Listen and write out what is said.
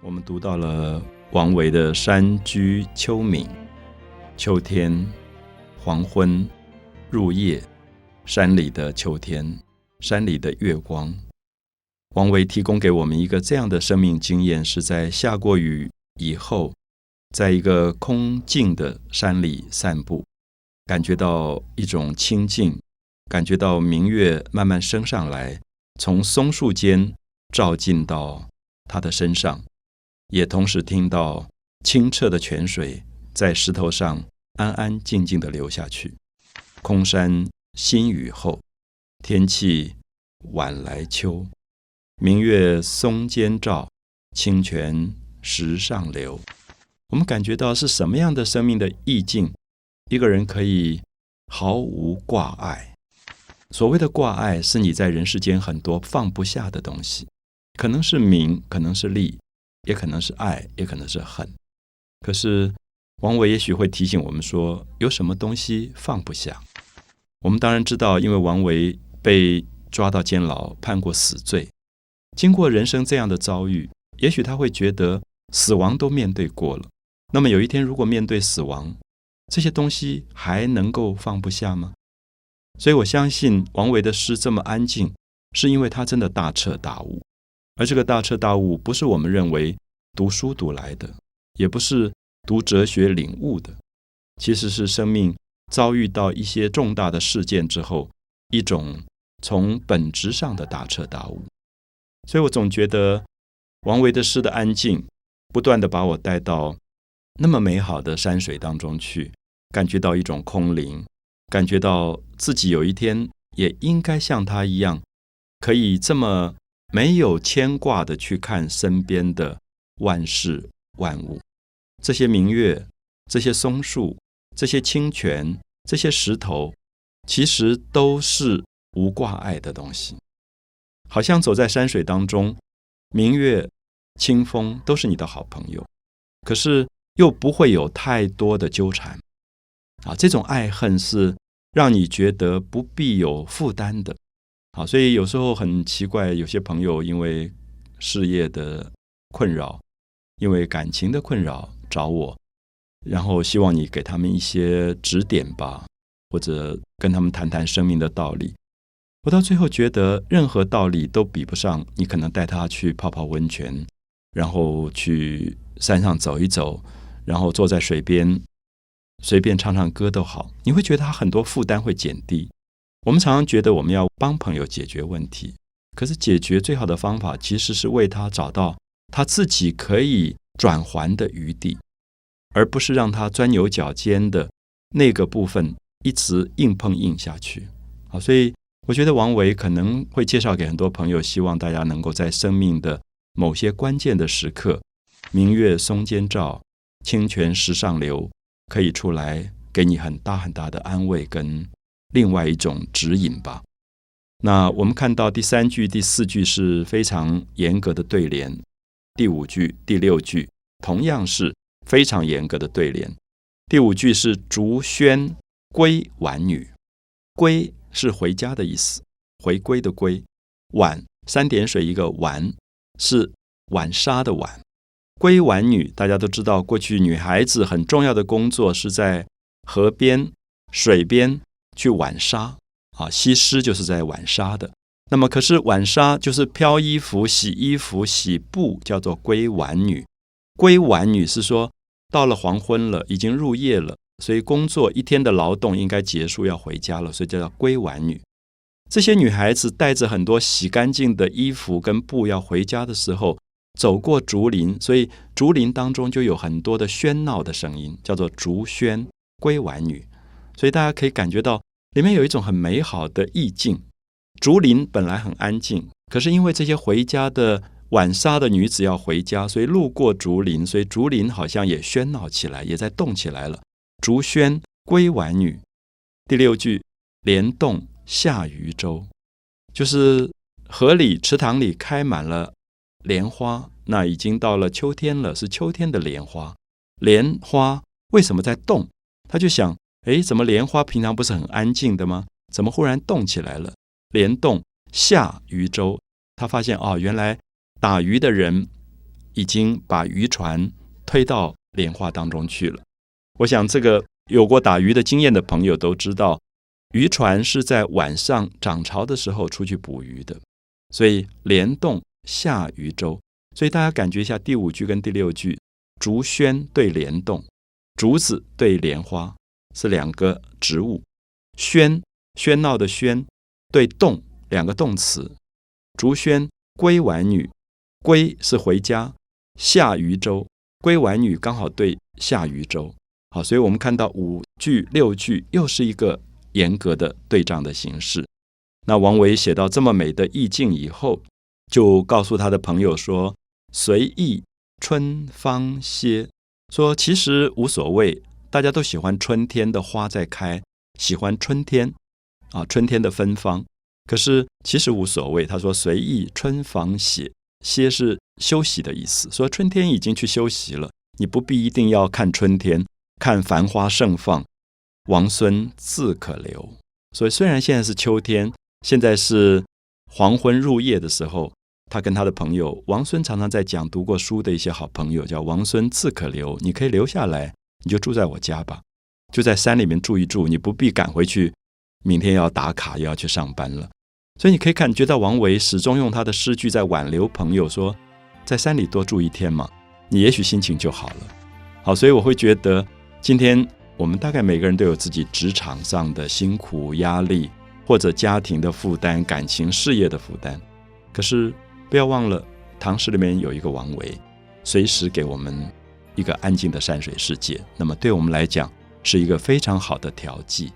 我们读到了王维的《山居秋暝》，秋天，黄昏，入夜，山里的秋天，山里的月光。王维提供给我们一个这样的生命经验：是在下过雨以后，在一个空静的山里散步，感觉到一种清静，感觉到明月慢慢升上来，从松树间照进到他的身上。也同时听到清澈的泉水在石头上安安静静的流下去。空山新雨后，天气晚来秋，明月松间照，清泉石上流。我们感觉到是什么样的生命的意境？一个人可以毫无挂碍。所谓的挂碍，是你在人世间很多放不下的东西，可能是名，可能是利。也可能是爱，也可能是恨。可是王维也许会提醒我们说，有什么东西放不下？我们当然知道，因为王维被抓到监牢，判过死罪。经过人生这样的遭遇，也许他会觉得死亡都面对过了。那么有一天，如果面对死亡，这些东西还能够放不下吗？所以我相信王维的诗这么安静，是因为他真的大彻大悟。而这个大彻大悟，不是我们认为读书读来的，也不是读哲学领悟的，其实是生命遭遇到一些重大的事件之后，一种从本质上的大彻大悟。所以我总觉得王维的诗的安静，不断的把我带到那么美好的山水当中去，感觉到一种空灵，感觉到自己有一天也应该像他一样，可以这么。没有牵挂的去看身边的万事万物，这些明月，这些松树，这些清泉，这些石头，其实都是无挂碍的东西。好像走在山水当中，明月、清风都是你的好朋友，可是又不会有太多的纠缠。啊，这种爱恨是让你觉得不必有负担的。好，所以有时候很奇怪，有些朋友因为事业的困扰，因为感情的困扰找我，然后希望你给他们一些指点吧，或者跟他们谈谈生命的道理。我到最后觉得，任何道理都比不上你可能带他去泡泡温泉，然后去山上走一走，然后坐在水边随便唱唱歌都好，你会觉得他很多负担会减低。我们常常觉得我们要帮朋友解决问题，可是解决最好的方法其实是为他找到他自己可以转还的余地，而不是让他钻牛角尖的那个部分一直硬碰硬下去。好，所以我觉得王维可能会介绍给很多朋友，希望大家能够在生命的某些关键的时刻，明月松间照，清泉石上流，可以出来给你很大很大的安慰跟。另外一种指引吧。那我们看到第三句、第四句是非常严格的对联，第五句、第六句同样是非常严格的对联。第五句是“竹喧归晚女”，“归”是回家的意思，回归的“归”；“晚”三点水一个“晚”，是晚纱的“晚”。归晚女，大家都知道，过去女孩子很重要的工作是在河边、水边。去晚纱啊，西施就是在晚纱的。那么，可是晚纱就是漂衣服、洗衣服、洗布，叫做归晚女。归晚女是说，到了黄昏了，已经入夜了，所以工作一天的劳动应该结束，要回家了，所以叫做归晚女。这些女孩子带着很多洗干净的衣服跟布要回家的时候，走过竹林，所以竹林当中就有很多的喧闹的声音，叫做竹喧归晚女。所以大家可以感觉到。里面有一种很美好的意境。竹林本来很安静，可是因为这些回家的晚纱的女子要回家，所以路过竹林，所以竹林好像也喧闹起来，也在动起来了。竹喧归晚女。第六句“莲动下渔舟”，就是河里池塘里开满了莲花，那已经到了秋天了，是秋天的莲花。莲花为什么在动？他就想。哎，怎么莲花平常不是很安静的吗？怎么忽然动起来了？莲动下渔舟，他发现哦，原来打鱼的人已经把渔船推到莲花当中去了。我想，这个有过打鱼的经验的朋友都知道，渔船是在晚上涨潮的时候出去捕鱼的。所以莲动下渔舟，所以大家感觉一下第五句跟第六句，竹喧对莲动，竹子对莲花是两个植物，喧喧闹的喧对动两个动词，竹喧归晚女，归是回家，下渔舟。归晚女刚好对下渔舟，好，所以我们看到五句六句又是一个严格的对仗的形式。那王维写到这么美的意境以后，就告诉他的朋友说：“随意春芳歇，说其实无所谓，大家都喜欢春天的花在开，喜欢春天啊，春天的芬芳。可是其实无所谓。他说随意春芳歇，歇是休息的意思。说春天已经去休息了，你不必一定要看春天，看繁花盛放，王孙自可留。所以虽然现在是秋天。”现在是黄昏入夜的时候，他跟他的朋友王孙常常在讲读过书的一些好朋友，叫王孙自可留，你可以留下来，你就住在我家吧，就在山里面住一住，你不必赶回去，明天要打卡又要去上班了。所以你可以感觉到王维始终用他的诗句在挽留朋友，说在山里多住一天嘛，你也许心情就好了。好，所以我会觉得今天我们大概每个人都有自己职场上的辛苦压力。或者家庭的负担、感情、事业的负担，可是不要忘了，唐诗里面有一个王维，随时给我们一个安静的山水世界。那么对我们来讲，是一个非常好的调剂。